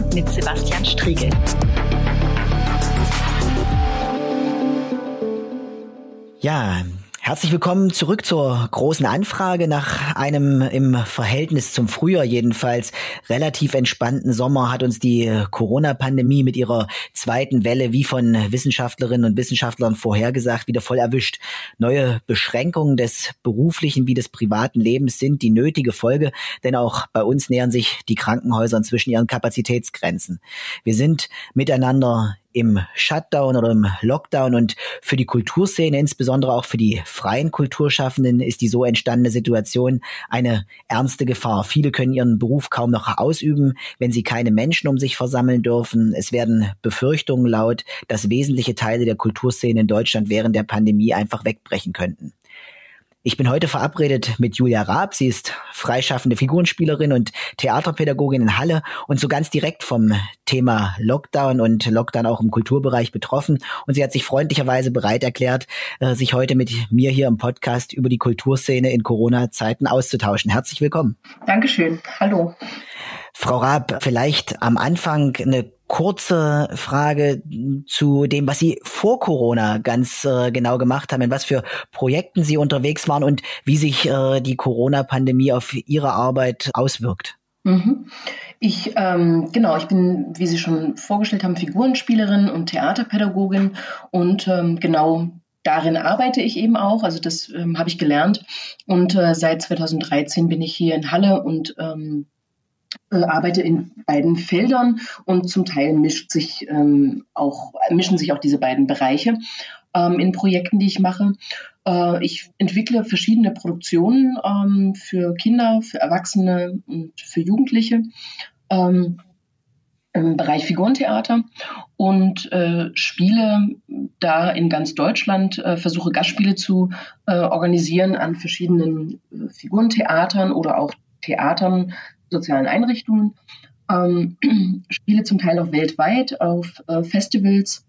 und mit Sebastian Striegel. Ja, Herzlich willkommen zurück zur großen Anfrage. Nach einem im Verhältnis zum Frühjahr jedenfalls relativ entspannten Sommer hat uns die Corona-Pandemie mit ihrer zweiten Welle wie von Wissenschaftlerinnen und Wissenschaftlern vorhergesagt wieder voll erwischt. Neue Beschränkungen des beruflichen wie des privaten Lebens sind die nötige Folge, denn auch bei uns nähern sich die Krankenhäuser inzwischen ihren Kapazitätsgrenzen. Wir sind miteinander im Shutdown oder im Lockdown und für die Kulturszene, insbesondere auch für die freien Kulturschaffenden, ist die so entstandene Situation eine ernste Gefahr. Viele können ihren Beruf kaum noch ausüben, wenn sie keine Menschen um sich versammeln dürfen. Es werden Befürchtungen laut, dass wesentliche Teile der Kulturszene in Deutschland während der Pandemie einfach wegbrechen könnten. Ich bin heute verabredet mit Julia Raab. Sie ist freischaffende Figurenspielerin und Theaterpädagogin in Halle und so ganz direkt vom Thema Lockdown und Lockdown auch im Kulturbereich betroffen. Und sie hat sich freundlicherweise bereit erklärt, äh, sich heute mit mir hier im Podcast über die Kulturszene in Corona-Zeiten auszutauschen. Herzlich willkommen. Dankeschön. Hallo. Frau Raab, vielleicht am Anfang eine kurze Frage zu dem, was Sie vor Corona ganz äh, genau gemacht haben, in was für Projekten Sie unterwegs waren und wie sich äh, die Corona-Pandemie auf Ihre Arbeit auswirkt. Mhm. Ich, ähm, genau, ich bin, wie Sie schon vorgestellt haben, Figurenspielerin und Theaterpädagogin und ähm, genau darin arbeite ich eben auch. Also das ähm, habe ich gelernt und äh, seit 2013 bin ich hier in Halle und ähm, äh, arbeite in beiden Feldern und zum Teil mischt sich ähm, auch, mischen sich auch diese beiden Bereiche ähm, in Projekten, die ich mache. Äh, ich entwickle verschiedene Produktionen ähm, für Kinder, für Erwachsene und für Jugendliche ähm, im Bereich Figurentheater und äh, spiele da in ganz Deutschland, äh, versuche Gastspiele zu äh, organisieren an verschiedenen äh, Figurentheatern oder auch Theatern sozialen Einrichtungen, ähm, spiele zum Teil auch weltweit auf äh, Festivals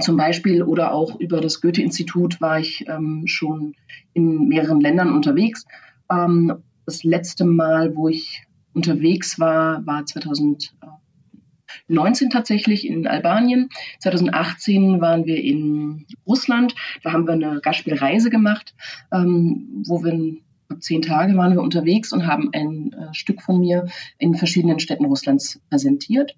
zum Beispiel oder auch über das Goethe-Institut war ich ähm, schon in mehreren Ländern unterwegs. Ähm, das letzte Mal, wo ich unterwegs war, war 2019 tatsächlich in Albanien. 2018 waren wir in Russland. Da haben wir eine Gastspielreise gemacht, ähm, wo wir zehn Tage waren wir unterwegs und haben ein äh, Stück von mir in verschiedenen Städten Russlands präsentiert.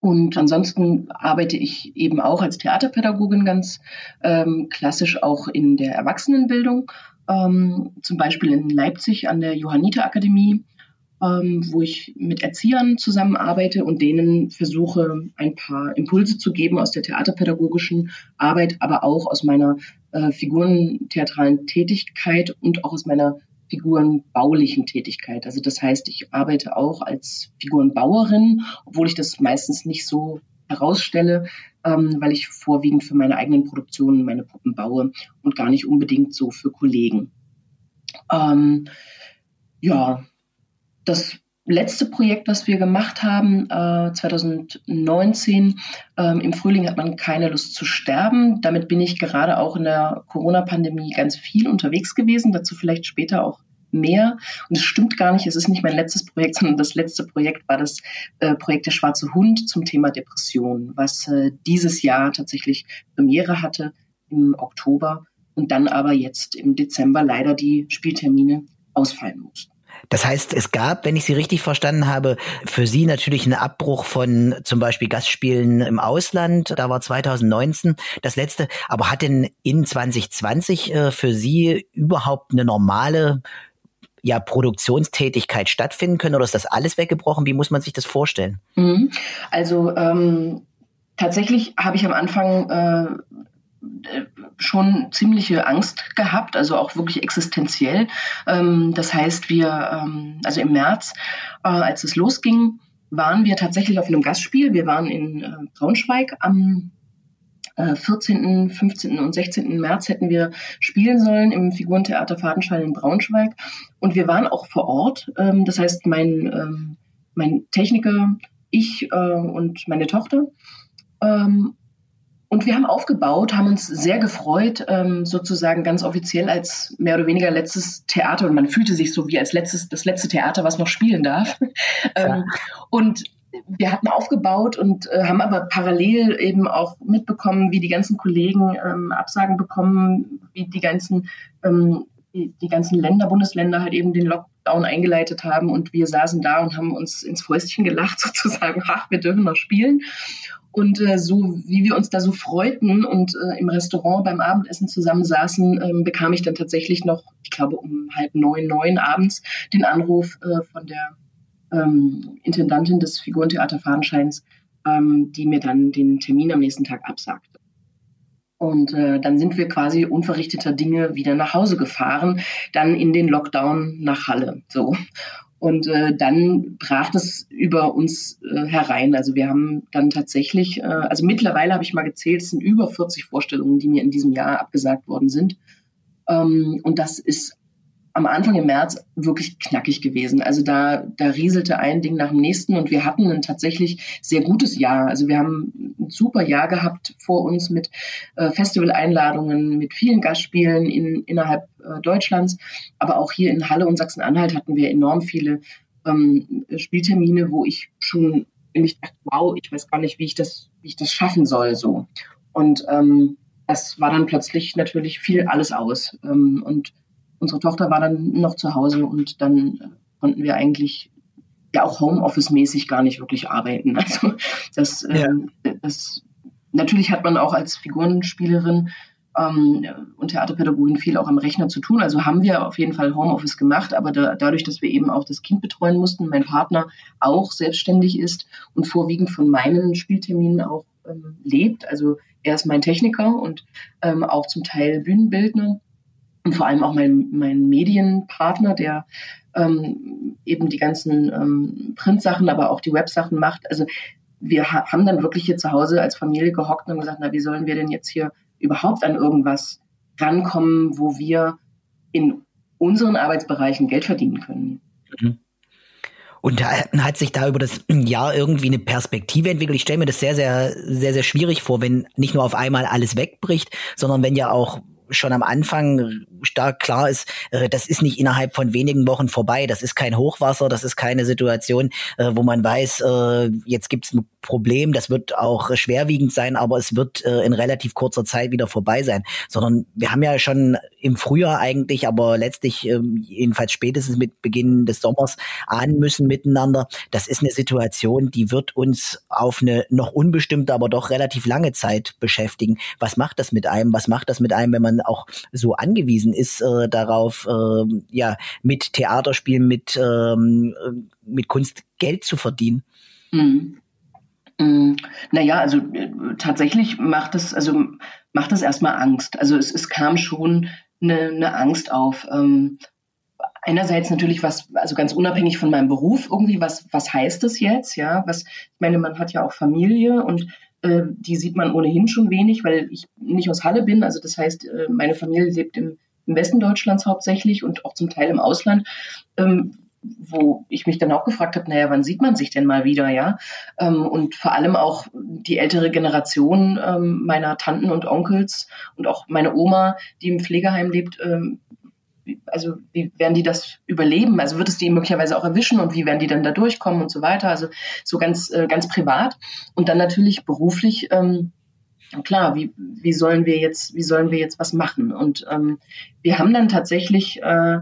Und ansonsten arbeite ich eben auch als Theaterpädagogin ganz ähm, klassisch auch in der Erwachsenenbildung, ähm, zum Beispiel in Leipzig an der Johanniter Akademie, ähm, wo ich mit Erziehern zusammenarbeite und denen versuche, ein paar Impulse zu geben aus der theaterpädagogischen Arbeit, aber auch aus meiner äh, figurentheatralen Tätigkeit und auch aus meiner figurenbaulichen Tätigkeit. Also das heißt, ich arbeite auch als Figurenbauerin, obwohl ich das meistens nicht so herausstelle, ähm, weil ich vorwiegend für meine eigenen Produktionen meine Puppen baue und gar nicht unbedingt so für Kollegen. Ähm, ja, das letzte Projekt, was wir gemacht haben, äh, 2019, ähm, im Frühling hat man keine Lust zu sterben. Damit bin ich gerade auch in der Corona-Pandemie ganz viel unterwegs gewesen. Dazu vielleicht später auch mehr. Und es stimmt gar nicht, es ist nicht mein letztes Projekt, sondern das letzte Projekt war das äh, Projekt Der Schwarze Hund zum Thema Depression, was äh, dieses Jahr tatsächlich Premiere hatte im Oktober und dann aber jetzt im Dezember leider die Spieltermine ausfallen mussten. Das heißt, es gab, wenn ich Sie richtig verstanden habe, für Sie natürlich einen Abbruch von zum Beispiel Gastspielen im Ausland. Da war 2019 das letzte. Aber hat denn in 2020 äh, für Sie überhaupt eine normale ja, Produktionstätigkeit stattfinden können oder ist das alles weggebrochen? Wie muss man sich das vorstellen? Mhm. Also ähm, tatsächlich habe ich am Anfang äh, schon ziemliche Angst gehabt, also auch wirklich existenziell. Ähm, das heißt, wir, ähm, also im März, äh, als es losging, waren wir tatsächlich auf einem Gastspiel. Wir waren in äh, Braunschweig am 14., äh, 15. und 16. März hätten wir spielen sollen im Figurentheater Fadenschein in Braunschweig. Und wir waren auch vor Ort. Ähm, das heißt, mein, mein Techniker, ich und meine Tochter. Und wir haben aufgebaut, haben uns sehr gefreut, ähm, sozusagen ganz offiziell als mehr oder weniger letztes Theater. Und man fühlte sich so wie als letztes, das letzte Theater, was noch spielen darf. ähm, und wir hatten aufgebaut und äh, haben aber parallel eben auch mitbekommen, wie die ganzen Kollegen ähm, Absagen bekommen, wie die ganzen, die, die, ganzen Länder, Bundesländer halt eben den Lockdown eingeleitet haben und wir saßen da und haben uns ins Fäustchen gelacht sozusagen, ach, wir dürfen noch spielen. Und äh, so wie wir uns da so freuten und äh, im Restaurant beim Abendessen zusammen saßen, ähm, bekam ich dann tatsächlich noch, ich glaube um halb neun, neun abends den Anruf äh, von der ähm, Intendantin des Figurentheater Fadenscheins, ähm, die mir dann den Termin am nächsten Tag absagte. Und äh, dann sind wir quasi unverrichteter Dinge wieder nach Hause gefahren, dann in den Lockdown nach Halle. So. Und äh, dann brach das über uns äh, herein. Also wir haben dann tatsächlich, äh, also mittlerweile habe ich mal gezählt, es sind über 40 Vorstellungen, die mir in diesem Jahr abgesagt worden sind. Ähm, und das ist am Anfang im März wirklich knackig gewesen. Also da, da rieselte ein Ding nach dem nächsten und wir hatten ein tatsächlich sehr gutes Jahr. Also wir haben ein super Jahr gehabt vor uns mit äh, Festivaleinladungen, mit vielen Gastspielen in, innerhalb äh, Deutschlands. Aber auch hier in Halle und Sachsen-Anhalt hatten wir enorm viele ähm, Spieltermine, wo ich schon mich dachte, wow, ich weiß gar nicht, wie ich das, wie ich das schaffen soll, so. Und ähm, das war dann plötzlich natürlich viel alles aus. Ähm, und unsere Tochter war dann noch zu Hause und dann äh, konnten wir eigentlich ja auch Homeoffice-mäßig gar nicht wirklich arbeiten. Also das, ja. ähm, das natürlich hat man auch als Figurenspielerin ähm, und Theaterpädagogin viel auch am Rechner zu tun. Also haben wir auf jeden Fall Homeoffice gemacht, aber da, dadurch, dass wir eben auch das Kind betreuen mussten, mein Partner auch selbstständig ist und vorwiegend von meinen Spielterminen auch ähm, lebt. Also er ist mein Techniker und ähm, auch zum Teil Bühnenbildner und vor allem auch mein, mein Medienpartner, der ähm, eben die ganzen ähm, Printsachen, aber auch die Websachen macht. Also wir ha haben dann wirklich hier zu Hause als Familie gehockt und gesagt, na, wie sollen wir denn jetzt hier überhaupt an irgendwas rankommen, wo wir in unseren Arbeitsbereichen Geld verdienen können. Mhm. Und hat sich da über das Jahr irgendwie eine Perspektive entwickelt. Ich stelle mir das sehr, sehr, sehr, sehr schwierig vor, wenn nicht nur auf einmal alles wegbricht, sondern wenn ja auch schon am Anfang stark klar ist, äh, das ist nicht innerhalb von wenigen Wochen vorbei. Das ist kein Hochwasser, das ist keine Situation, äh, wo man weiß, äh, jetzt gibt es ein Problem, das wird auch schwerwiegend sein, aber es wird äh, in relativ kurzer Zeit wieder vorbei sein. Sondern wir haben ja schon im Frühjahr eigentlich, aber letztlich äh, jedenfalls spätestens mit Beginn des Sommers ahnen müssen miteinander. Das ist eine Situation, die wird uns auf eine noch unbestimmte, aber doch relativ lange Zeit beschäftigen. Was macht das mit einem? Was macht das mit einem, wenn man auch so angewiesen ist äh, darauf, äh, ja, mit Theaterspielen, mit, ähm, mit Kunst Geld zu verdienen? Mhm. Mhm. Naja, also äh, tatsächlich macht es, also macht es erstmal Angst. Also es, es kam schon eine, eine Angst auf. Ähm, einerseits natürlich was, also ganz unabhängig von meinem Beruf irgendwie, was, was heißt das jetzt? Ja, was, ich meine, man hat ja auch Familie und äh, die sieht man ohnehin schon wenig, weil ich nicht aus Halle bin. Also das heißt, äh, meine Familie lebt im, im Westen Deutschlands hauptsächlich und auch zum Teil im Ausland. Ähm, wo ich mich dann auch gefragt habe, naja, wann sieht man sich denn mal wieder, ja? Ähm, und vor allem auch die ältere Generation ähm, meiner Tanten und Onkels und auch meine Oma, die im Pflegeheim lebt, ähm, also wie werden die das überleben? Also wird es die möglicherweise auch erwischen und wie werden die dann da durchkommen und so weiter? Also so ganz, äh, ganz privat und dann natürlich beruflich. Ähm, klar, wie, wie sollen wir jetzt, wie sollen wir jetzt was machen? Und ähm, wir haben dann tatsächlich, äh,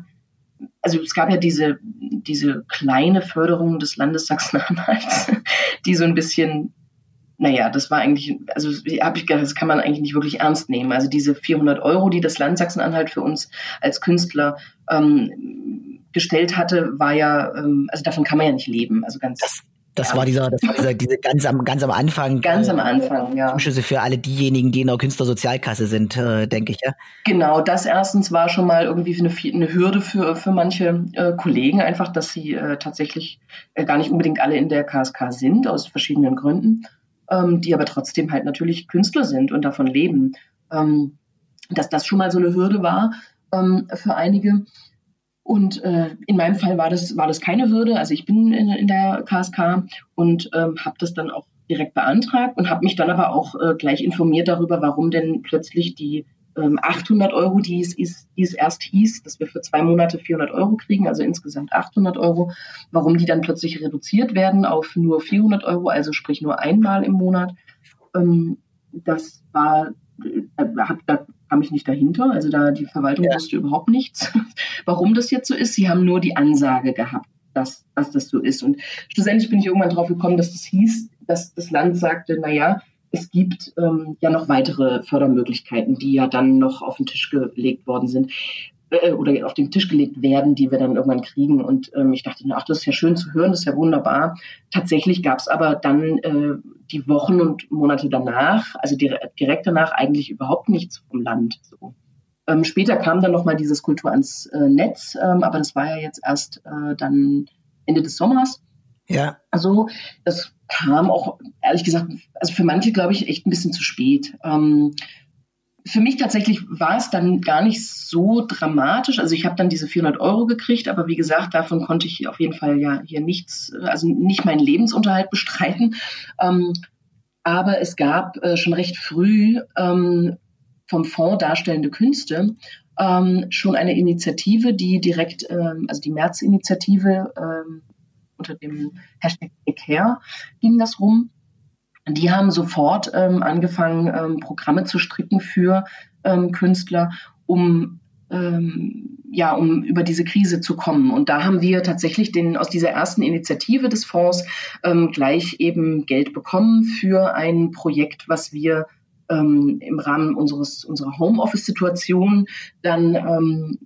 also es gab ja diese, diese kleine Förderung des Landes Sachsen-Anhalts, die so ein bisschen naja, das war eigentlich, also habe ich gedacht, das kann man eigentlich nicht wirklich ernst nehmen. Also diese 400 Euro, die das Land Sachsen-Anhalt für uns als Künstler ähm, gestellt hatte, war ja, ähm, also davon kann man ja nicht leben. Also ganz. Das, das ja. war dieser, das war dieser, diese ganz am, ganz am Anfang. Ganz am Anfang, ja. Zuschüsse für alle diejenigen, die in der Künstlersozialkasse sind, äh, denke ich, ja. Genau, das erstens war schon mal irgendwie eine, eine Hürde für, für manche äh, Kollegen, einfach, dass sie äh, tatsächlich äh, gar nicht unbedingt alle in der KSK sind, aus verschiedenen Gründen ähm, die aber trotzdem halt natürlich Künstler sind und davon leben. Ähm, dass das schon mal so eine Hürde war ähm, für einige. Und äh, in meinem Fall war das, war das keine Hürde. Also ich bin in, in der KSK und ähm, habe das dann auch direkt beantragt und habe mich dann aber auch äh, gleich informiert darüber, warum denn plötzlich die 800 ähm, Euro, die es, die es erst hieß, dass wir für zwei Monate 400 Euro kriegen, also insgesamt 800 Euro. Warum die dann plötzlich reduziert werden auf nur 400 Euro, also sprich nur einmal im Monat, ähm, das war, äh, da kam ich nicht dahinter. Also da die Verwaltung ja. wusste überhaupt nichts, warum das jetzt so ist. Sie haben nur die Ansage gehabt, dass, dass das so ist. Und schlussendlich bin ich irgendwann drauf gekommen, dass das hieß, dass das Land sagte, na ja, es gibt ähm, ja noch weitere Fördermöglichkeiten, die ja dann noch auf den Tisch gelegt worden sind äh, oder auf den Tisch gelegt werden, die wir dann irgendwann kriegen. Und ähm, ich dachte, ach, das ist ja schön zu hören, das ist ja wunderbar. Tatsächlich gab es aber dann äh, die Wochen und Monate danach, also direkt danach eigentlich überhaupt nichts vom Land. So. Ähm, später kam dann nochmal dieses Kultur ans äh, Netz, ähm, aber das war ja jetzt erst äh, dann Ende des Sommers. Ja. Also das kam auch, ehrlich gesagt, also für manche, glaube ich, echt ein bisschen zu spät. Ähm, für mich tatsächlich war es dann gar nicht so dramatisch. Also ich habe dann diese 400 Euro gekriegt, aber wie gesagt, davon konnte ich auf jeden Fall ja hier nichts, also nicht meinen Lebensunterhalt bestreiten. Ähm, aber es gab äh, schon recht früh ähm, vom Fonds Darstellende Künste ähm, schon eine Initiative, die direkt, ähm, also die März-Initiative, ähm, unter dem Hashtag Care ging das rum. Die haben sofort ähm, angefangen, ähm, Programme zu stricken für ähm, Künstler, um ähm, ja, um über diese Krise zu kommen. Und da haben wir tatsächlich den, aus dieser ersten Initiative des Fonds ähm, gleich eben Geld bekommen für ein Projekt, was wir ähm, im Rahmen unseres, unserer Homeoffice-Situation dann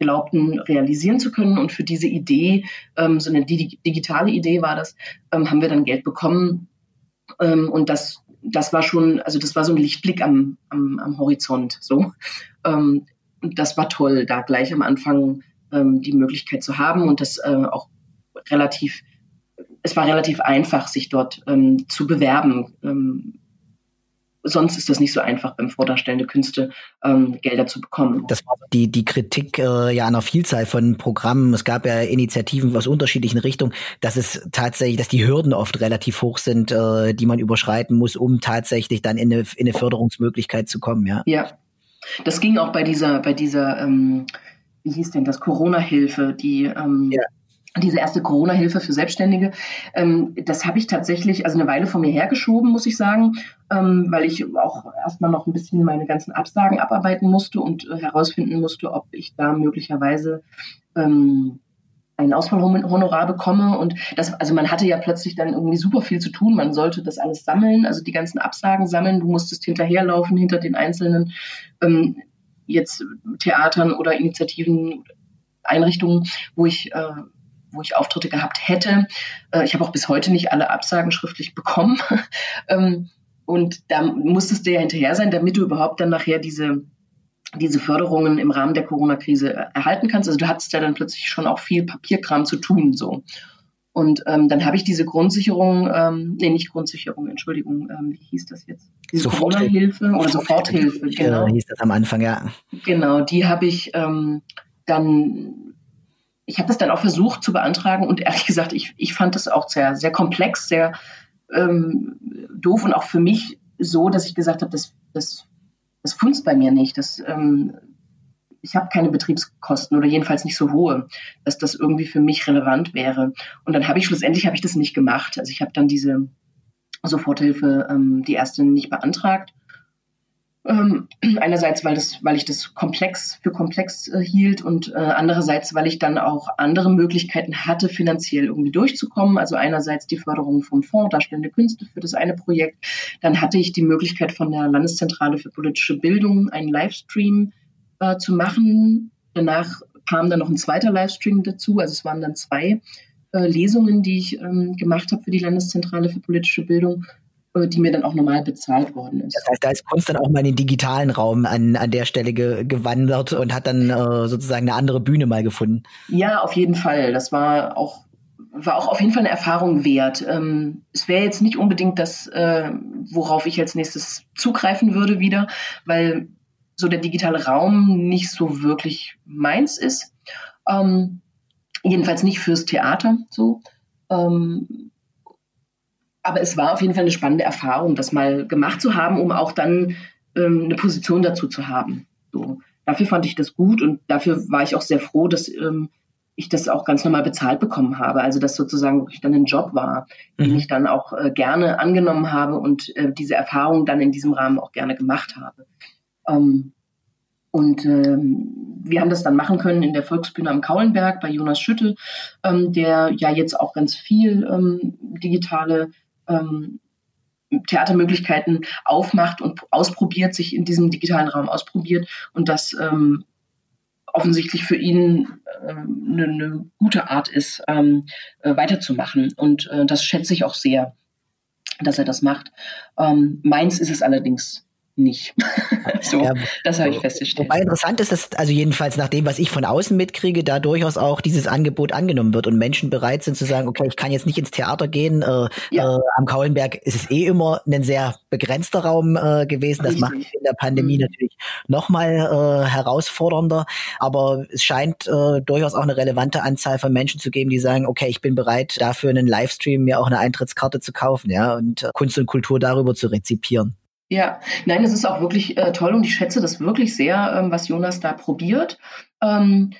glaubten, realisieren zu können. Und für diese Idee, ähm, so eine digitale Idee war das, ähm, haben wir dann Geld bekommen. Ähm, und das, das war schon, also das war so ein Lichtblick am, am, am Horizont. So. Ähm, und das war toll, da gleich am Anfang ähm, die Möglichkeit zu haben und das äh, auch relativ, es war relativ einfach, sich dort ähm, zu bewerben sonst ist das nicht so einfach beim Vordarstellende Künste ähm, Gelder zu bekommen. Das war die, die Kritik äh, ja einer Vielzahl von Programmen. Es gab ja Initiativen aus unterschiedlichen Richtungen, dass es tatsächlich, dass die Hürden oft relativ hoch sind, äh, die man überschreiten muss, um tatsächlich dann in eine, in eine Förderungsmöglichkeit zu kommen, ja. Ja. Das ging auch bei dieser, bei dieser, ähm, wie hieß denn das, Corona-Hilfe, die ähm, ja diese erste Corona-Hilfe für Selbstständige, ähm, das habe ich tatsächlich also eine Weile von mir hergeschoben, muss ich sagen, ähm, weil ich auch erstmal noch ein bisschen meine ganzen Absagen abarbeiten musste und äh, herausfinden musste, ob ich da möglicherweise ähm, ein Ausfallhonorar bekomme. Und das, also man hatte ja plötzlich dann irgendwie super viel zu tun. Man sollte das alles sammeln, also die ganzen Absagen sammeln. Du musstest hinterherlaufen hinter den einzelnen ähm, jetzt Theatern oder Initiativen, Einrichtungen, wo ich äh, wo ich Auftritte gehabt hätte. Äh, ich habe auch bis heute nicht alle Absagen schriftlich bekommen. ähm, und da musstest du ja hinterher sein, damit du überhaupt dann nachher diese, diese Förderungen im Rahmen der Corona-Krise äh, erhalten kannst. Also du hattest ja dann plötzlich schon auch viel Papierkram zu tun. so. Und ähm, dann habe ich diese Grundsicherung, ähm, nee, nicht Grundsicherung, Entschuldigung, ähm, wie hieß das jetzt? Diese Corona-Hilfe oder Soforthilfe, genau. Ja, hieß das am Anfang, ja. Genau, die habe ich ähm, dann ich habe das dann auch versucht zu beantragen und ehrlich gesagt, ich, ich fand das auch sehr, sehr komplex, sehr ähm, doof und auch für mich so, dass ich gesagt habe, das, das, das funzt bei mir nicht. Das, ähm, ich habe keine Betriebskosten oder jedenfalls nicht so hohe, dass das irgendwie für mich relevant wäre. Und dann habe ich schlussendlich habe ich das nicht gemacht. Also ich habe dann diese Soforthilfe, ähm, die erste nicht beantragt ähm, einerseits, weil, das, weil ich das komplex für komplex äh, hielt und äh, andererseits, weil ich dann auch andere Möglichkeiten hatte, finanziell irgendwie durchzukommen. Also einerseits die Förderung vom Fonds Darstellende Künste für das eine Projekt. Dann hatte ich die Möglichkeit von der Landeszentrale für politische Bildung einen Livestream äh, zu machen. Danach kam dann noch ein zweiter Livestream dazu. Also es waren dann zwei äh, Lesungen, die ich ähm, gemacht habe für die Landeszentrale für politische Bildung. Äh, die mir dann auch normal bezahlt worden ist. Das heißt, da ist Kunst dann auch mal in den digitalen Raum an, an der Stelle ge gewandert und hat dann äh, sozusagen eine andere Bühne mal gefunden. Ja, auf jeden Fall. Das war auch war auch auf jeden Fall eine Erfahrung wert. Ähm, es wäre jetzt nicht unbedingt das, äh, worauf ich als nächstes zugreifen würde wieder, weil so der digitale Raum nicht so wirklich meins ist. Ähm, jedenfalls nicht fürs Theater so. Ähm, aber es war auf jeden Fall eine spannende Erfahrung, das mal gemacht zu haben, um auch dann ähm, eine Position dazu zu haben. So. Dafür fand ich das gut und dafür war ich auch sehr froh, dass ähm, ich das auch ganz normal bezahlt bekommen habe. Also dass sozusagen wirklich dann ein Job war, den mhm. ich dann auch äh, gerne angenommen habe und äh, diese Erfahrung dann in diesem Rahmen auch gerne gemacht habe. Ähm, und ähm, wir haben das dann machen können in der Volksbühne am Kaulenberg bei Jonas Schüttel, ähm, der ja jetzt auch ganz viel ähm, digitale ähm, Theatermöglichkeiten aufmacht und ausprobiert, sich in diesem digitalen Raum ausprobiert und das ähm, offensichtlich für ihn äh, eine, eine, gute Art ist, ähm, äh, weiterzumachen. Und äh, das schätze ich auch sehr, dass er das macht. Ähm, meins ist es allerdings nicht. so, ja, das habe ich festgestellt. Wobei interessant ist, dass also jedenfalls nach dem, was ich von außen mitkriege, da durchaus auch dieses Angebot angenommen wird und Menschen bereit sind zu sagen, okay, ich kann jetzt nicht ins Theater gehen. Äh, ja. äh, am Kaulenberg ist es eh immer ein sehr begrenzter Raum äh, gewesen. Das Richtig. macht in der Pandemie mhm. natürlich nochmal äh, herausfordernder. Aber es scheint äh, durchaus auch eine relevante Anzahl von Menschen zu geben, die sagen, okay, ich bin bereit, dafür einen Livestream mir auch eine Eintrittskarte zu kaufen, ja, und äh, Kunst und Kultur darüber zu rezipieren. Ja, nein, es ist auch wirklich äh, toll und ich schätze das wirklich sehr, ähm, was Jonas da probiert. Ähm,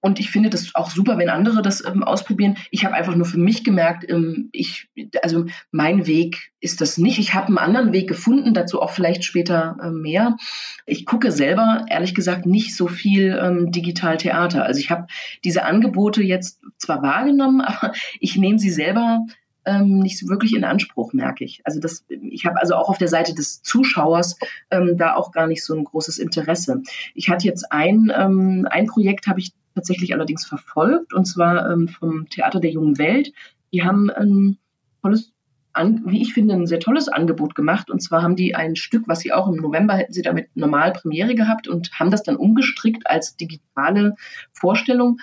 und ich finde das auch super, wenn andere das ähm, ausprobieren. Ich habe einfach nur für mich gemerkt, ähm, ich, also mein Weg ist das nicht. Ich habe einen anderen Weg gefunden, dazu auch vielleicht später äh, mehr. Ich gucke selber, ehrlich gesagt, nicht so viel ähm, Digital-Theater. Also ich habe diese Angebote jetzt zwar wahrgenommen, aber ich nehme sie selber ähm, nicht so wirklich in Anspruch, merke ich. Also das, ich habe also auch auf der Seite des Zuschauers ähm, da auch gar nicht so ein großes Interesse. Ich hatte jetzt ein, ähm, ein Projekt, habe ich tatsächlich allerdings verfolgt, und zwar ähm, vom Theater der jungen Welt. Die haben ein tolles an, wie ich finde, ein sehr tolles Angebot gemacht. Und zwar haben die ein Stück, was sie auch im November hätten sie damit normal Premiere gehabt und haben das dann umgestrickt als digitale Vorstellung.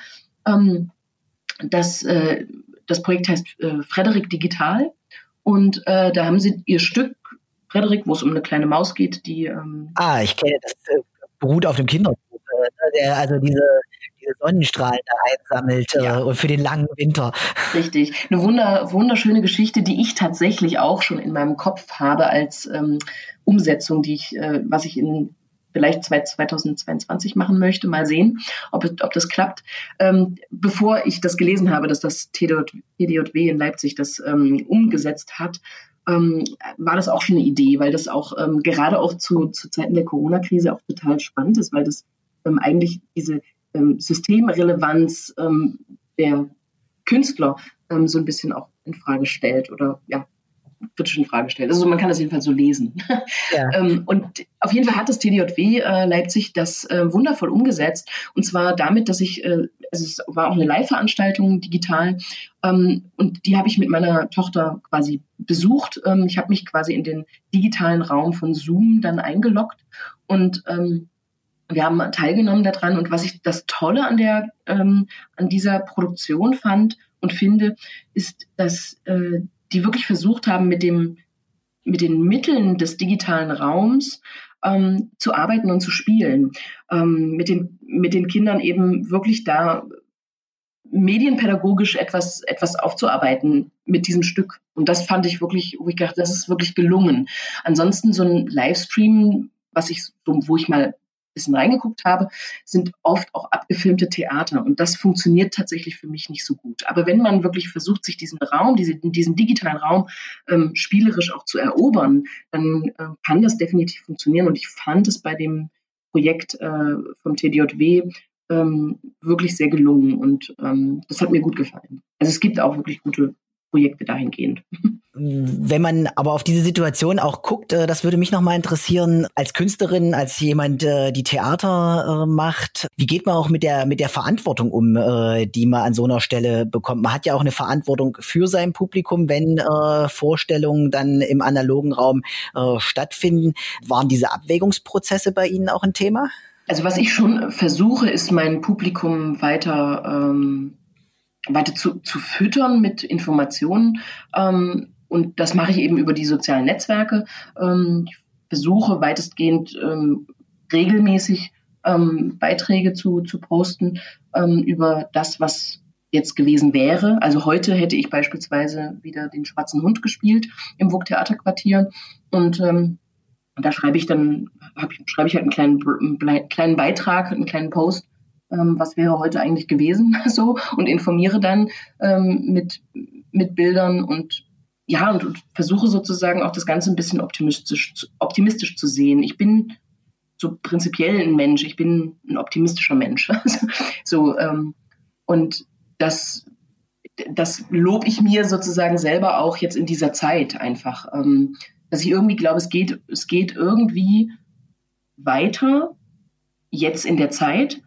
Ähm, das äh, das Projekt heißt äh, Frederik Digital. Und äh, da haben sie ihr Stück, Frederik, wo es um eine kleine Maus geht, die. Ähm, ah, ich kenne das, äh, beruht auf dem Kinderbuch. Äh, der, also diese, diese Sonnenstrahlen da einsammelt äh, ja. für den langen Winter. Richtig. Eine wunder, wunderschöne Geschichte, die ich tatsächlich auch schon in meinem Kopf habe als ähm, Umsetzung, die ich, äh, was ich in vielleicht 2022 machen möchte. Mal sehen, ob, ob das klappt. Ähm, bevor ich das gelesen habe, dass das TDJW in Leipzig das ähm, umgesetzt hat, ähm, war das auch schon eine Idee, weil das auch ähm, gerade auch zu, zu Zeiten der Corona-Krise auch total spannend ist, weil das ähm, eigentlich diese ähm, Systemrelevanz der Künstler so ein bisschen auch in Frage stellt oder ja, kritisch in Frage stellt. Also man kann das jedenfalls so lesen. Ja. ähm, und auf jeden Fall hat das TDJW äh, Leipzig das äh, wundervoll umgesetzt. Und zwar damit, dass ich, äh, also es war auch eine Live-Veranstaltung digital. Ähm, und die habe ich mit meiner Tochter quasi besucht. Ähm, ich habe mich quasi in den digitalen Raum von Zoom dann eingeloggt und wir haben teilgenommen daran. Und was ich das Tolle an der, an dieser Produktion fand und finde, ist, dass äh, die wirklich versucht haben, mit dem mit den Mitteln des digitalen Raums ähm, zu arbeiten und zu spielen, ähm, mit, den, mit den Kindern eben wirklich da medienpädagogisch etwas, etwas aufzuarbeiten mit diesem Stück. Und das fand ich wirklich, wo ich dachte, das ist wirklich gelungen. Ansonsten so ein Livestream, was ich, wo ich mal bisschen reingeguckt habe, sind oft auch abgefilmte Theater. Und das funktioniert tatsächlich für mich nicht so gut. Aber wenn man wirklich versucht, sich diesen Raum, diese, diesen digitalen Raum ähm, spielerisch auch zu erobern, dann äh, kann das definitiv funktionieren. Und ich fand es bei dem Projekt äh, vom TDJW ähm, wirklich sehr gelungen und ähm, das hat mir gut gefallen. Also es gibt auch wirklich gute Projekte dahingehend. Wenn man aber auf diese Situation auch guckt, äh, das würde mich nochmal interessieren, als Künstlerin, als jemand, äh, die Theater äh, macht, wie geht man auch mit der, mit der Verantwortung um, die man an so einer Stelle bekommt? Man hat ja auch eine Verantwortung für sein Publikum, wenn Vorstellungen dann im analogen Raum stattfinden. Waren diese Abwägungsprozesse bei Ihnen auch ein Thema? Also was ich schon versuche, ist mein Publikum weiter ähm, weiter zu, zu füttern mit Informationen. Ähm, und das mache ich eben über die sozialen Netzwerke. Ähm, ich versuche weitestgehend ähm, regelmäßig ähm, Beiträge zu, zu posten über das, was jetzt gewesen wäre. Also heute hätte ich beispielsweise wieder den schwarzen Hund gespielt im Burg Theaterquartier und ähm, da schreibe ich dann, schreibe ich halt einen kleinen, einen kleinen Beitrag, einen kleinen Post, ähm, was wäre heute eigentlich gewesen, so, und informiere dann ähm, mit, mit Bildern und ja, und, und, versuche sozusagen auch das Ganze ein bisschen optimistisch, optimistisch zu sehen. Ich bin so prinzipiell ein Mensch, ich bin ein optimistischer Mensch. so, ähm, und das, das lobe ich mir sozusagen selber auch jetzt in dieser Zeit einfach. Ähm, dass ich irgendwie glaube, es geht, es geht irgendwie weiter jetzt in der Zeit,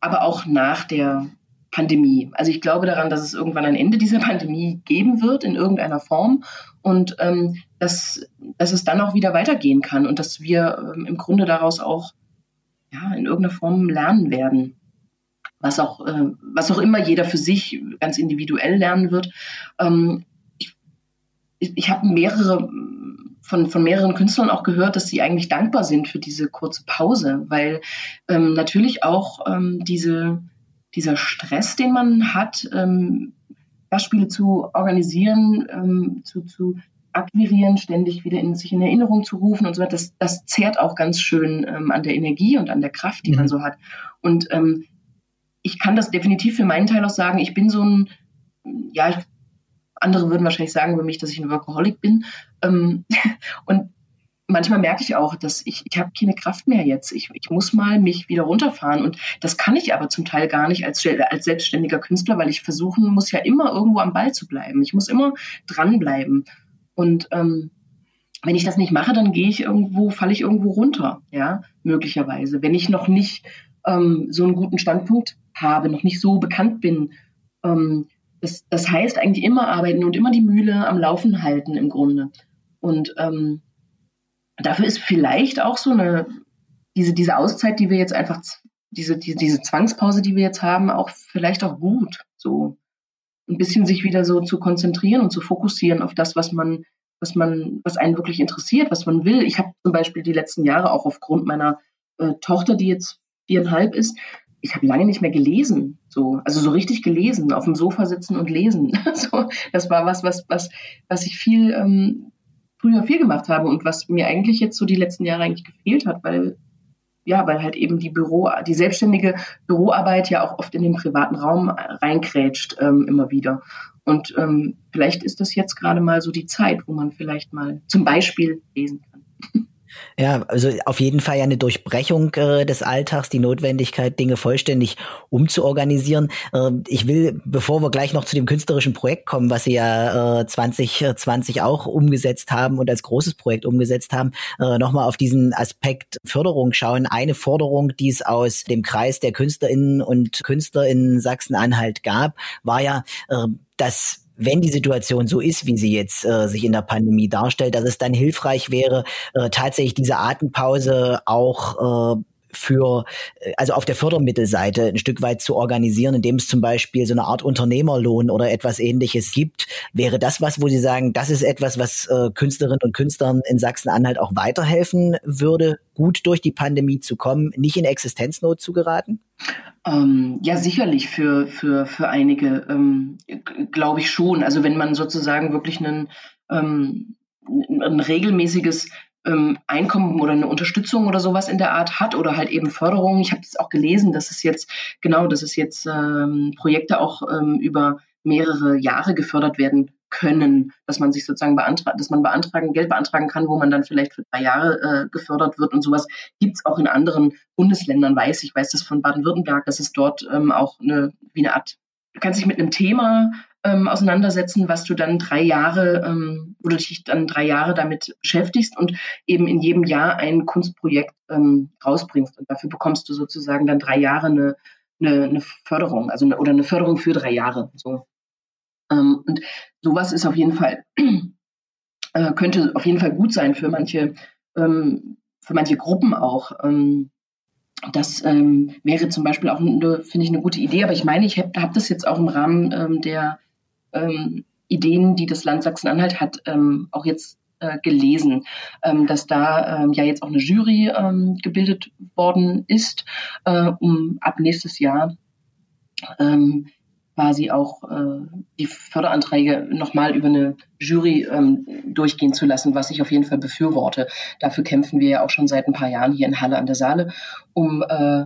aber auch nach der Pandemie. Also ich glaube daran, dass es irgendwann ein Ende dieser Pandemie geben wird in irgendeiner Form und ähm, dass, dass es dann auch wieder weitergehen kann und dass wir ähm, im Grunde daraus auch ja, in irgendeiner Form lernen werden. Was auch, äh, was auch immer jeder für sich ganz individuell lernen wird. Ähm, ich ich, habe mehrere von, von mehreren Künstlern auch gehört, dass sie eigentlich dankbar sind für diese kurze Pause, weil ähm, natürlich auch ähm, diese, dieser Stress, den man hat, ähm, Gastspiele zu organisieren, ähm, zu, zu akquirieren, ständig wieder in sich in Erinnerung zu rufen und so weiter, das, das zehrt auch ganz schön ähm, an der Energie und an der Kraft, die mhm. man so hat. Und ähm, ich kann das definitiv für meinen Teil auch sagen, ich bin so ein, ja, ich andere würden wahrscheinlich sagen über mich, dass ich ein Workaholic bin. Ähm, und manchmal merke ich auch, dass ich, ich habe keine Kraft mehr jetzt. Ich, ich muss mal mich wieder runterfahren. Und das kann ich aber zum Teil gar nicht als, als selbstständiger Künstler, weil ich versuchen muss ja immer irgendwo am Ball zu bleiben. Ich muss immer dranbleiben. Und ähm, wenn ich das nicht mache, dann gehe ich irgendwo, falle ich irgendwo runter, ja, möglicherweise. Wenn ich noch nicht ähm, so einen guten Standpunkt habe, noch nicht so bekannt bin, ähm, das, das heißt eigentlich immer arbeiten und immer die Mühle am Laufen halten im Grunde. Und ähm, dafür ist vielleicht auch so eine, diese, diese Auszeit, die wir jetzt einfach, diese, die, diese Zwangspause, die wir jetzt haben, auch vielleicht auch gut. So ein bisschen sich wieder so zu konzentrieren und zu fokussieren auf das, was man, was man, was einen wirklich interessiert, was man will. Ich habe zum Beispiel die letzten Jahre auch aufgrund meiner äh, Tochter, die jetzt viereinhalb ist, ich habe lange nicht mehr gelesen, so also so richtig gelesen, auf dem Sofa sitzen und lesen. so, das war was, was was was ich viel ähm, früher viel gemacht habe und was mir eigentlich jetzt so die letzten Jahre eigentlich gefehlt hat, weil ja, weil halt eben die Büro, die selbstständige Büroarbeit ja auch oft in den privaten Raum reinkrätscht ähm, immer wieder. Und ähm, vielleicht ist das jetzt gerade mal so die Zeit, wo man vielleicht mal zum Beispiel lesen kann. Ja, also auf jeden Fall ja eine Durchbrechung äh, des Alltags, die Notwendigkeit, Dinge vollständig umzuorganisieren. Äh, ich will, bevor wir gleich noch zu dem künstlerischen Projekt kommen, was Sie ja äh, 2020 auch umgesetzt haben und als großes Projekt umgesetzt haben, äh, nochmal auf diesen Aspekt Förderung schauen. Eine Forderung, die es aus dem Kreis der Künstlerinnen und Künstler in Sachsen-Anhalt gab, war ja, äh, dass wenn die Situation so ist, wie sie jetzt äh, sich in der Pandemie darstellt, dass es dann hilfreich wäre, äh, tatsächlich diese Atempause auch äh, für, äh, also auf der Fördermittelseite ein Stück weit zu organisieren, indem es zum Beispiel so eine Art Unternehmerlohn oder etwas ähnliches gibt. Wäre das was, wo Sie sagen, das ist etwas, was äh, Künstlerinnen und Künstlern in Sachsen-Anhalt auch weiterhelfen würde, gut durch die Pandemie zu kommen, nicht in Existenznot zu geraten? Ähm, ja, sicherlich für, für, für einige, ähm, glaube ich schon. Also wenn man sozusagen wirklich einen, ähm, ein regelmäßiges ähm, Einkommen oder eine Unterstützung oder sowas in der Art hat oder halt eben Förderung. Ich habe das auch gelesen, dass es jetzt, genau, dass es jetzt ähm, Projekte auch ähm, über mehrere Jahre gefördert werden können, dass man sich sozusagen beantragt, dass man beantragen, Geld beantragen kann, wo man dann vielleicht für drei Jahre äh, gefördert wird und sowas gibt es auch in anderen Bundesländern, weiß ich, weiß das von Baden-Württemberg, dass es dort ähm, auch eine, wie eine Art, du kannst dich mit einem Thema ähm, auseinandersetzen, was du dann drei Jahre, ähm, wo du dich dann drei Jahre damit beschäftigst und eben in jedem Jahr ein Kunstprojekt ähm, rausbringst. Und dafür bekommst du sozusagen dann drei Jahre eine, eine, eine Förderung, also eine, oder eine Förderung für drei Jahre. So. Ähm, und sowas ist auf jeden Fall, äh, könnte auf jeden Fall gut sein für manche, ähm, für manche Gruppen auch. Ähm, das ähm, wäre zum Beispiel auch, finde ich, eine gute Idee. Aber ich meine, ich habe hab das jetzt auch im Rahmen ähm, der ähm, Ideen, die das Land Sachsen-Anhalt hat, ähm, auch jetzt äh, gelesen, ähm, dass da ähm, ja jetzt auch eine Jury gebildet worden ist, äh, um ab nächstes Jahr quasi auch äh, die Förderanträge nochmal über eine Jury ähm, durchgehen zu lassen, was ich auf jeden Fall befürworte. Dafür kämpfen wir ja auch schon seit ein paar Jahren hier in Halle an der Saale, um äh,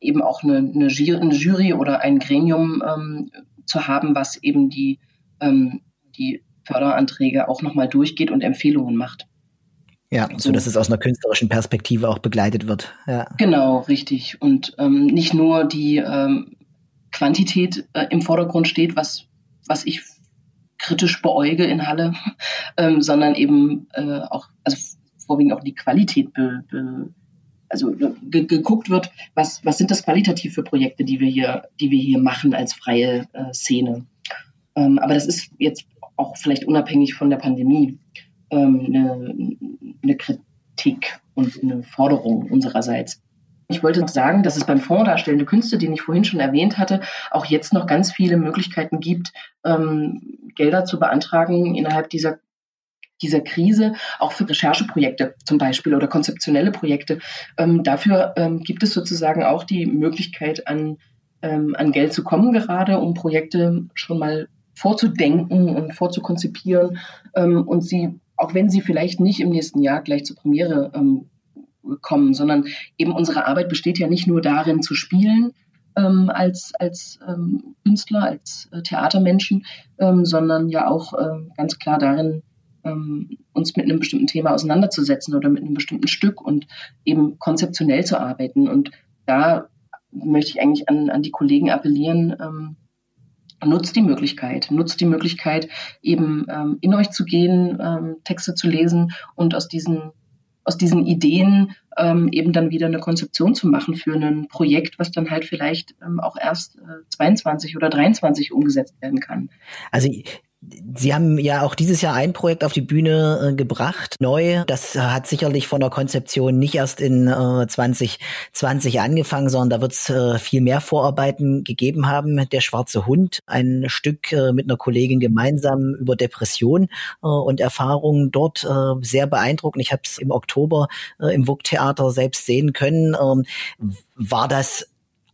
eben auch eine, eine, Jury oder ein Gremium ähm, zu haben, was eben die, ähm, die Förderanträge auch nochmal durchgeht und Empfehlungen macht. Ja, so dass es aus einer künstlerischen Perspektive auch begleitet wird. Ja. Genau, richtig. Und ähm, nicht nur die ähm, Quantität äh, im Vordergrund steht, was, was ich kritisch beäuge in Halle, ähm, sondern eben äh, auch, also vorwiegend auch die Qualität be, be, also ge geguckt wird, was, was sind das qualitativ für Projekte, die wir hier, die wir hier machen als freie äh, Szene. Ähm, aber das ist jetzt auch vielleicht unabhängig von der Pandemie ähm, eine, eine Kritik und eine Forderung unsererseits. Ich wollte noch sagen, dass es beim Fonds Darstellende Künste, den ich vorhin schon erwähnt hatte, auch jetzt noch ganz viele Möglichkeiten gibt, ähm, Gelder zu beantragen innerhalb dieser dieser Krise, auch für Rechercheprojekte zum Beispiel oder konzeptionelle Projekte. Ähm, dafür ähm, gibt es sozusagen auch die Möglichkeit, an, ähm, an Geld zu kommen, gerade um Projekte schon mal vorzudenken und vorzukonzipieren ähm, und sie, auch wenn sie vielleicht nicht im nächsten Jahr gleich zur Premiere ähm, kommen, sondern eben unsere Arbeit besteht ja nicht nur darin zu spielen, ähm, als, als ähm, Künstler, als äh, Theatermenschen, ähm, sondern ja auch äh, ganz klar darin, ähm, uns mit einem bestimmten Thema auseinanderzusetzen oder mit einem bestimmten Stück und eben konzeptionell zu arbeiten. Und da möchte ich eigentlich an, an die Kollegen appellieren, ähm, nutzt die Möglichkeit, nutzt die Möglichkeit, eben ähm, in euch zu gehen, ähm, Texte zu lesen und aus diesen, aus diesen Ideen ähm, eben dann wieder eine Konzeption zu machen für ein Projekt, was dann halt vielleicht ähm, auch erst äh, 22 oder 23 umgesetzt werden kann. Also Sie haben ja auch dieses Jahr ein Projekt auf die Bühne äh, gebracht, neu. Das hat sicherlich von der Konzeption nicht erst in äh, 2020 angefangen, sondern da wird es äh, viel mehr Vorarbeiten gegeben haben. Der schwarze Hund, ein Stück äh, mit einer Kollegin gemeinsam über Depression äh, und Erfahrungen dort äh, sehr beeindruckend. Ich habe es im Oktober im WUK-Theater selbst sehen können. Ähm, war das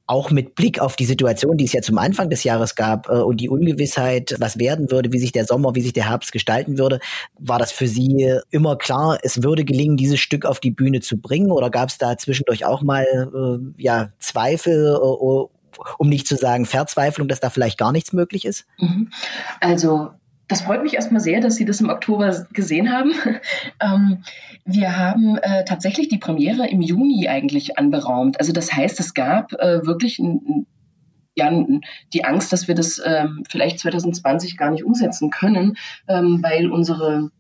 auch mit Blick auf die Situation, die es ja zum Anfang des Jahres gab äh, und die Ungewissheit, was werden würde, wie sich der Sommer, wie sich der Herbst gestalten würde, war das für Sie immer klar, es würde gelingen, dieses Stück auf die Bühne zu bringen? Oder gab es da zwischendurch auch mal äh, ja, Zweifel, äh, um nicht zu sagen Verzweiflung, dass da vielleicht gar nichts möglich ist? Mhm. Also das freut mich erstmal sehr, dass Sie das im Oktober gesehen haben. ähm, wir haben äh, tatsächlich die Premiere im Juni eigentlich anberaumt. Also das heißt, es gab äh, wirklich ein, ja, die Angst, dass wir das ähm, vielleicht 2020 gar nicht umsetzen können, ähm, weil unsere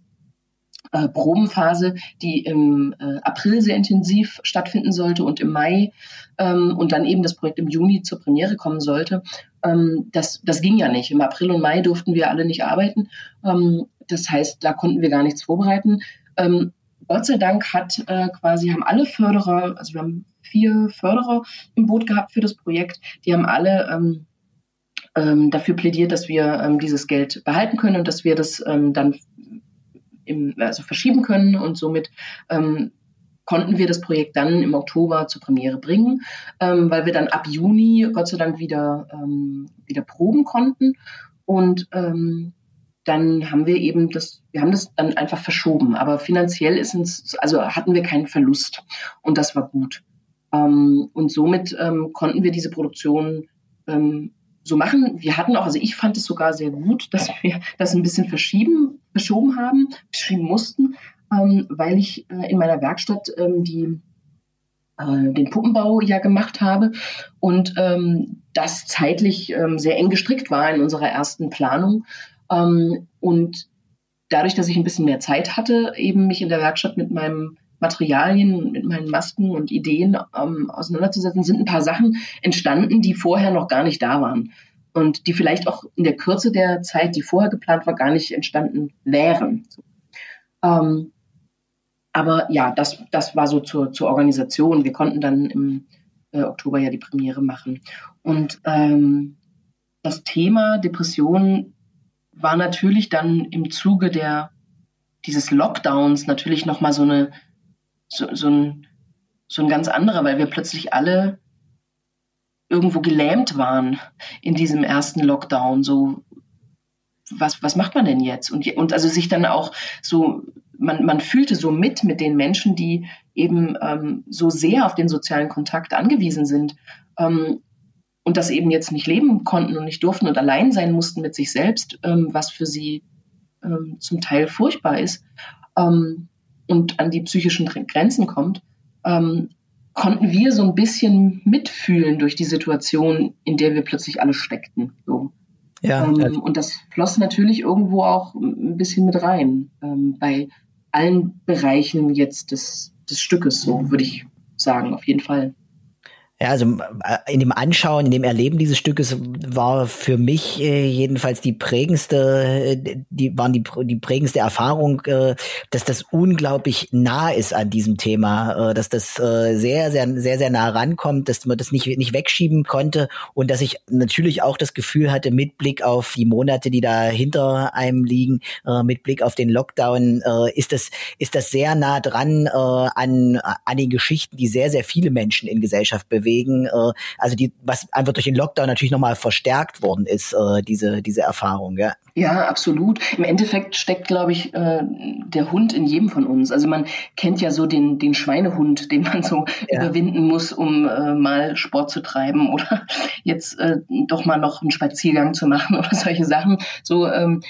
äh, Probenphase, die im äh, April sehr intensiv stattfinden sollte und im Mai ähm, und dann eben das Projekt im Juni zur Premiere kommen sollte, ähm, das, das ging ja nicht. Im April und Mai durften wir alle nicht arbeiten. Ähm, das heißt, da konnten wir gar nichts vorbereiten. Ähm, Gott sei Dank hat äh, quasi, haben alle Förderer, also wir haben vier Förderer im Boot gehabt für das Projekt, die haben alle ähm, ähm, dafür plädiert, dass wir ähm, dieses Geld behalten können und dass wir das dann im, also verschieben können und somit ähm, konnten wir das Projekt dann im Oktober zur Premiere bringen, ähm, weil wir dann ab Juni Gott sei Dank wieder, ähm, wieder proben konnten. Und ähm, dann haben wir eben das, wir haben das dann einfach verschoben. Aber finanziell ist uns, also hatten wir keinen Verlust und das war gut. Ähm, und somit ähm, konnten wir diese Produktion ähm, so machen. Wir hatten auch, also ich fand es sogar sehr gut, dass wir das ein bisschen verschieben, verschoben haben, verschieben mussten, ähm, weil ich äh, in meiner Werkstatt ähm, die äh, den Puppenbau ja gemacht habe und ähm, das zeitlich ähm, sehr eng gestrickt war in unserer ersten Planung. Ähm, und dadurch, dass ich ein bisschen mehr Zeit hatte, eben mich in der Werkstatt mit meinem Materialien, mit meinen Masken und Ideen ähm, auseinanderzusetzen, sind ein paar Sachen entstanden, die vorher noch gar nicht da waren und die vielleicht auch in der Kürze der Zeit, die vorher geplant war, gar nicht entstanden wären. Ähm, aber ja, das, das war so zur, zur Organisation. Wir konnten dann im äh, Oktober ja die Premiere machen. Und ähm, das Thema Depression war natürlich dann im Zuge der, dieses Lockdowns natürlich nochmal so eine, so, so ein, so ein ganz anderer, weil wir plötzlich alle irgendwo gelähmt waren in diesem ersten Lockdown. So, was, was macht man denn jetzt? Und, und also sich dann auch so, man, man fühlte so mit mit den Menschen, die eben ähm, so sehr auf den sozialen Kontakt angewiesen sind ähm, und das eben jetzt nicht leben konnten und nicht durften und allein sein mussten mit sich selbst, ähm, was für sie ähm, zum Teil furchtbar ist ähm, und an die psychischen Grenzen kommt. Ähm, konnten wir so ein bisschen mitfühlen durch die Situation, in der wir plötzlich alle steckten. So. Ja, ähm, und das floss natürlich irgendwo auch ein bisschen mit rein ähm, bei allen Bereichen jetzt des, des Stückes, so würde ich sagen, auf jeden Fall. Ja, also äh, in dem Anschauen, in dem Erleben dieses Stückes war für mich äh, jedenfalls die prägendste, äh, die waren die, die prägendste Erfahrung, dass das unglaublich nah ist an diesem Thema, dass das sehr, sehr, sehr, sehr nah rankommt, dass man das nicht, nicht wegschieben konnte und dass ich natürlich auch das Gefühl hatte, mit Blick auf die Monate, die da hinter einem liegen, mit Blick auf den Lockdown, ist das, ist das sehr nah dran an, an den Geschichten, die sehr, sehr viele Menschen in Gesellschaft bewegen bewegen. Äh, also die, was einfach durch den Lockdown natürlich nochmal verstärkt worden ist, äh, diese, diese Erfahrung, ja. Ja, absolut. Im Endeffekt steckt, glaube ich, äh, der Hund in jedem von uns. Also man kennt ja so den, den Schweinehund, den man so ja. überwinden muss, um äh, mal Sport zu treiben oder jetzt äh, doch mal noch einen Spaziergang zu machen oder solche Sachen. So, ähm,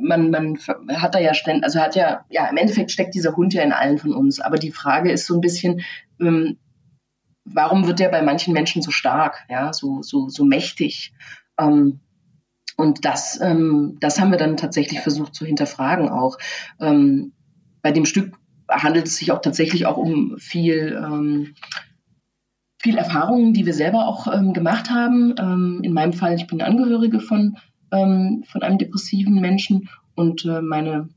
man, man hat da ja ständig, also hat ja, ja, im Endeffekt steckt dieser Hund ja in allen von uns. Aber die Frage ist so ein bisschen, ähm, warum wird der bei manchen Menschen so stark, ja, so, so, so mächtig? Ähm, und das, ähm, das haben wir dann tatsächlich versucht zu hinterfragen auch. Ähm, bei dem Stück handelt es sich auch tatsächlich auch um viel, ähm, viel Erfahrungen, die wir selber auch ähm, gemacht haben. Ähm, in meinem Fall, ich bin Angehörige von, von einem depressiven Menschen und äh, meine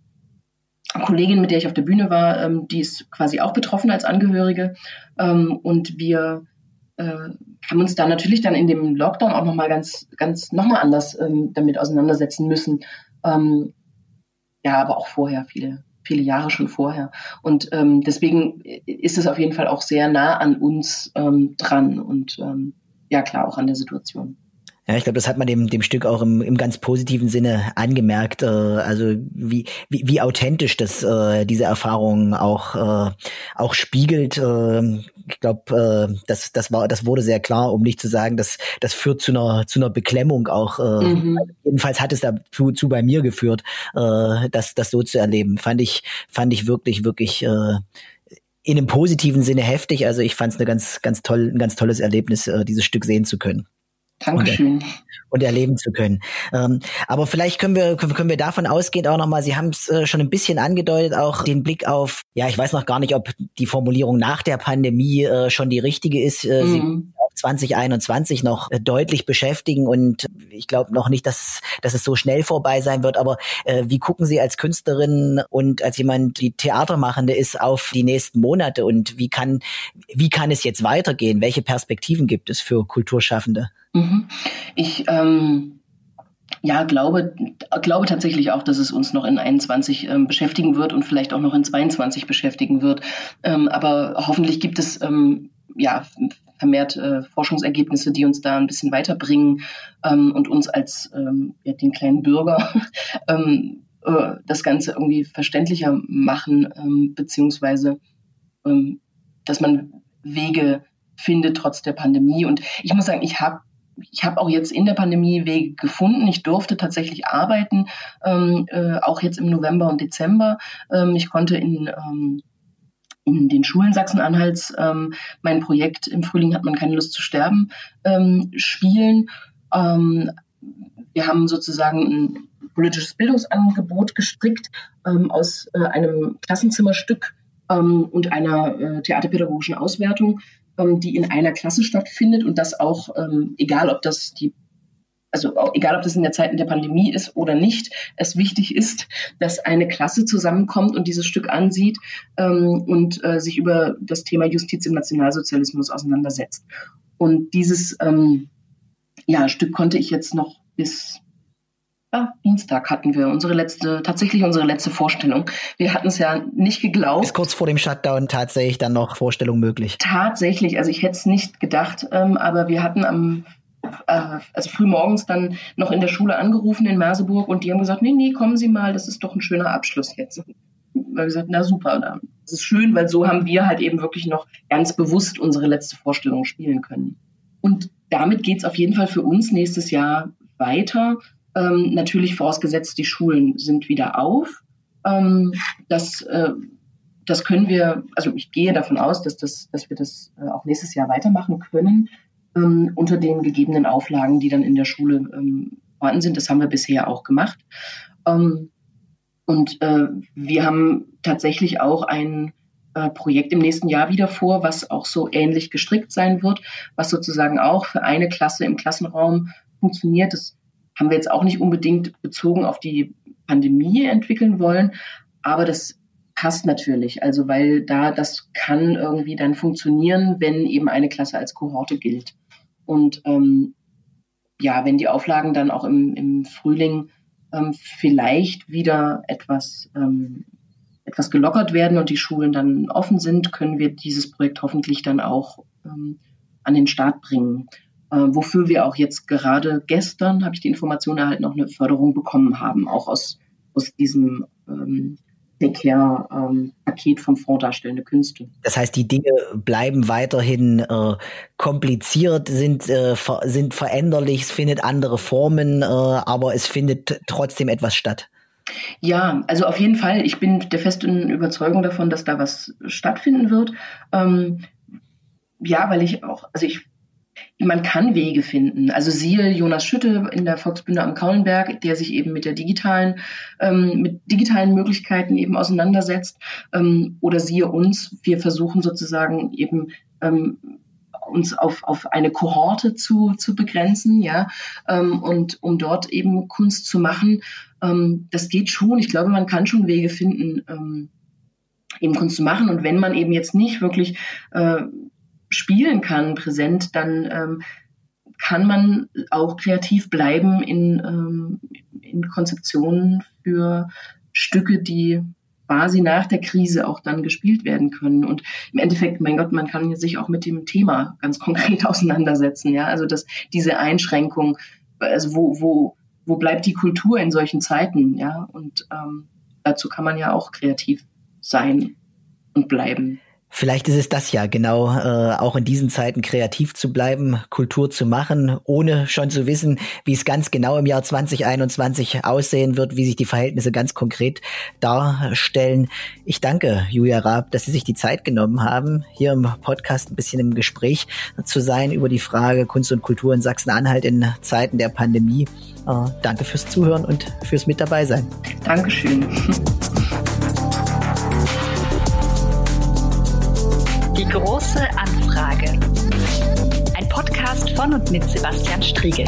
Kollegin, mit der ich auf der Bühne war, ähm, die ist quasi auch betroffen als Angehörige. Ähm, und wir äh, haben uns dann natürlich dann in dem Lockdown auch nochmal ganz, ganz nochmal anders ähm, damit auseinandersetzen müssen. Ähm, ja, aber auch vorher, viele, viele Jahre schon vorher. Und ähm, deswegen ist es auf jeden Fall auch sehr nah an uns ähm, dran und ja klar, auch an der Situation. Ja, ich glaube, das hat man dem, dem Stück auch im, im ganz positiven Sinne angemerkt. Äh, also wie, wie, wie authentisch das äh, diese Erfahrung auch, äh, auch spiegelt. Äh, ich glaube, äh, das, das war, das wurde sehr klar, um nicht zu sagen, dass das führt zu einer, zu einer Beklemmung auch. Äh, mhm. Jedenfalls hat es dazu zu bei mir geführt, äh, das, das so zu erleben. Fand ich, fand ich wirklich, wirklich äh, in einem positiven Sinne heftig. Also ich fand es eine ganz, ganz toll, ein ganz tolles Erlebnis, äh, dieses Stück sehen zu können. Dankeschön. Und, und erleben zu können. Ähm, aber vielleicht können wir können wir davon ausgehend auch nochmal, Sie haben es äh, schon ein bisschen angedeutet, auch den Blick auf, ja, ich weiß noch gar nicht, ob die Formulierung nach der Pandemie äh, schon die richtige ist. Äh, mhm. 2021 noch äh, deutlich beschäftigen und ich glaube noch nicht, dass, dass es so schnell vorbei sein wird, aber äh, wie gucken Sie als Künstlerin und als jemand, die Theatermachende ist, auf die nächsten Monate und wie kann, wie kann es jetzt weitergehen? Welche Perspektiven gibt es für Kulturschaffende? Mhm. Ich ähm, ja, glaube, glaube tatsächlich auch, dass es uns noch in 21 ähm, beschäftigen wird und vielleicht auch noch in 22 beschäftigen wird. Ähm, aber hoffentlich gibt es ähm, ja vermehrt äh, Forschungsergebnisse, die uns da ein bisschen weiterbringen ähm, und uns als ähm, ja, den kleinen Bürger ähm, äh, das Ganze irgendwie verständlicher machen, ähm, beziehungsweise ähm, dass man Wege findet trotz der Pandemie. Und ich muss sagen, ich habe ich habe auch jetzt in der Pandemie Wege gefunden. Ich durfte tatsächlich arbeiten, ähm, äh, auch jetzt im November und Dezember. Ähm, ich konnte in, ähm, in den Schulen Sachsen-Anhalts ähm, mein Projekt Im Frühling hat man keine Lust zu sterben ähm, spielen. Ähm, wir haben sozusagen ein politisches Bildungsangebot gestrickt aus äh, einem Klassenzimmerstück und einer äh, theaterpädagogischen Auswertung ähm, die in einer Klasse stattfindet und das auch, ähm, egal ob das die also egal ob das in der Zeit der Pandemie ist oder nicht, es wichtig ist, dass eine Klasse zusammenkommt und dieses Stück ansieht ähm, und äh, sich über das Thema Justiz im Nationalsozialismus auseinandersetzt. Und dieses ähm, ja, Stück konnte ich jetzt noch bis ah, Dienstag hatten wir unsere letzte, tatsächlich unsere letzte Vorstellung. Wir hatten es ja nicht geglaubt. Ist kurz vor dem Shutdown tatsächlich dann noch Vorstellung möglich? Tatsächlich, also ich hätte es nicht gedacht, ähm, aber wir hatten am äh, also früh morgens dann noch in der Schule angerufen in Merseburg und die haben gesagt, nee, nee, kommen Sie mal, das ist doch ein schöner Abschluss jetzt. Wir haben gesagt, na super, das ist schön, weil so haben wir halt eben wirklich noch ganz bewusst unsere letzte Vorstellung spielen können. Und damit geht es auf jeden Fall für uns nächstes Jahr weiter. Ähm, natürlich vorausgesetzt, die Schulen sind wieder auf. Ähm, das, äh, das können wir, also ich gehe davon aus, dass, das, dass wir das äh, auch nächstes Jahr weitermachen können ähm, unter den gegebenen Auflagen, die dann in der Schule ähm, vorhanden sind. Das haben wir bisher auch gemacht. Ähm, und äh, wir haben tatsächlich auch ein äh, Projekt im nächsten Jahr wieder vor, was auch so ähnlich gestrickt sein wird, was sozusagen auch für eine Klasse im Klassenraum funktioniert. Das haben wir jetzt auch nicht unbedingt bezogen auf die Pandemie entwickeln wollen, aber das passt natürlich, also weil da das kann irgendwie dann funktionieren, wenn eben eine Klasse als Kohorte gilt. Und ähm, ja, wenn die Auflagen dann auch im, im Frühling ähm, vielleicht wieder etwas, ähm, etwas gelockert werden und die Schulen dann offen sind, können wir dieses Projekt hoffentlich dann auch ähm, an den Start bringen. Äh, wofür wir auch jetzt gerade gestern, habe ich die Information erhalten, noch eine Förderung bekommen haben, auch aus, aus diesem ähm, Ähm, vom Fonds Darstellende Künste. Das heißt, die Dinge bleiben weiterhin äh, kompliziert, sind, äh, ver sind veränderlich, es findet andere Formen, äh, aber es findet trotzdem etwas statt. Ja, also auf jeden Fall. Ich bin der festen Überzeugung davon, dass da was stattfinden wird. Ähm, ja, weil ich auch, also ich man kann Wege finden. Also siehe Jonas Schütte in der Volksbühne am Kaulenberg, der sich eben mit der digitalen, ähm, mit digitalen Möglichkeiten eben auseinandersetzt. Ähm, oder siehe uns, wir versuchen sozusagen eben ähm, uns auf, auf eine Kohorte zu, zu begrenzen, ja, ähm, und um dort eben Kunst zu machen. Ähm, das geht schon. Ich glaube, man kann schon Wege finden, ähm, eben Kunst zu machen. Und wenn man eben jetzt nicht wirklich äh, spielen kann, präsent, dann ähm, kann man auch kreativ bleiben in, ähm, in Konzeptionen für Stücke, die quasi nach der Krise auch dann gespielt werden können. Und im Endeffekt, mein Gott, man kann sich auch mit dem Thema ganz konkret auseinandersetzen. Ja, also dass diese Einschränkung, also wo, wo, wo bleibt die Kultur in solchen Zeiten? Ja, und ähm, dazu kann man ja auch kreativ sein und bleiben. Vielleicht ist es das ja, genau, äh, auch in diesen Zeiten kreativ zu bleiben, Kultur zu machen, ohne schon zu wissen, wie es ganz genau im Jahr 2021 aussehen wird, wie sich die Verhältnisse ganz konkret darstellen. Ich danke Julia Raab, dass Sie sich die Zeit genommen haben, hier im Podcast ein bisschen im Gespräch zu sein über die Frage Kunst und Kultur in Sachsen-Anhalt in Zeiten der Pandemie. Äh, danke fürs Zuhören und fürs Mit dabei sein. Dankeschön. Große Anfrage. Ein Podcast von und mit Sebastian Striegel.